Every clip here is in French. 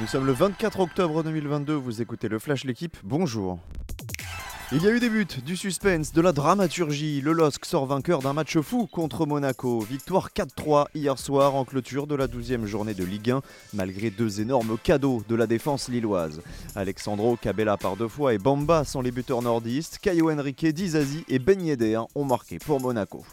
Nous sommes le 24 octobre 2022, vous écoutez le Flash L'équipe, bonjour. Il y a eu des buts, du suspense, de la dramaturgie. Le LOSC sort vainqueur d'un match fou contre Monaco. Victoire 4-3 hier soir en clôture de la 12e journée de Ligue 1, malgré deux énormes cadeaux de la défense lilloise. Alexandro Cabella par deux fois et Bamba sont les buteurs nordistes. Caio Henrique, Dizazi et Ben Yedder ont marqué pour Monaco.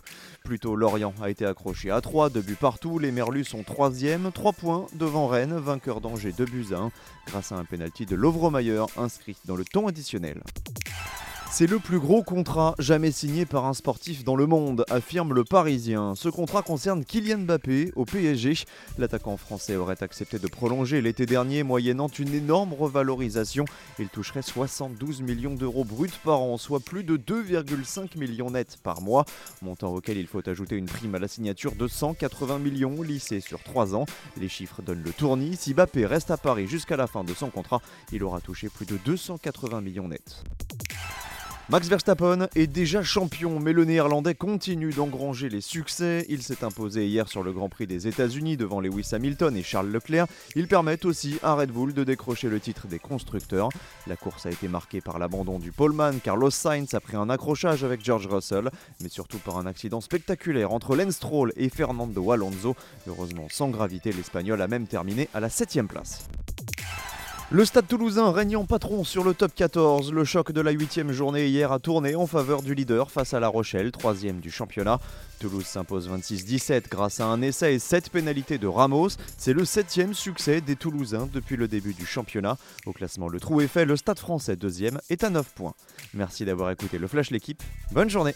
Plutôt Lorient a été accroché à 3, deux buts partout. Les Merlus sont 3e, 3 points devant Rennes, vainqueur d'Angers 2 buts à 1, grâce à un penalty de Lovromayer inscrit dans le temps additionnel. C'est le plus gros contrat jamais signé par un sportif dans le monde, affirme le Parisien. Ce contrat concerne Kylian Mbappé au PSG. L'attaquant français aurait accepté de prolonger l'été dernier, moyennant une énorme revalorisation. Il toucherait 72 millions d'euros bruts par an, soit plus de 2,5 millions nets par mois, montant auquel il faut ajouter une prime à la signature de 180 millions lissée sur 3 ans. Les chiffres donnent le tournis. Si Mbappé reste à Paris jusqu'à la fin de son contrat, il aura touché plus de 280 millions nets. Max Verstappen est déjà champion, mais le néerlandais continue d'engranger les succès. Il s'est imposé hier sur le Grand Prix des États-Unis devant Lewis Hamilton et Charles Leclerc. Ils permettent aussi à Red Bull de décrocher le titre des constructeurs. La course a été marquée par l'abandon du poleman. Carlos Sainz a pris un accrochage avec George Russell, mais surtout par un accident spectaculaire entre Lance Stroll et Fernando Alonso. Heureusement sans gravité, l'Espagnol a même terminé à la 7 place. Le Stade toulousain régnant patron sur le top 14. Le choc de la 8 journée hier a tourné en faveur du leader face à La Rochelle, troisième du championnat. Toulouse s'impose 26-17 grâce à un essai et 7 pénalités de Ramos. C'est le septième succès des Toulousains depuis le début du championnat. Au classement, le trou est fait. Le Stade français, deuxième, est à 9 points. Merci d'avoir écouté le Flash L'équipe. Bonne journée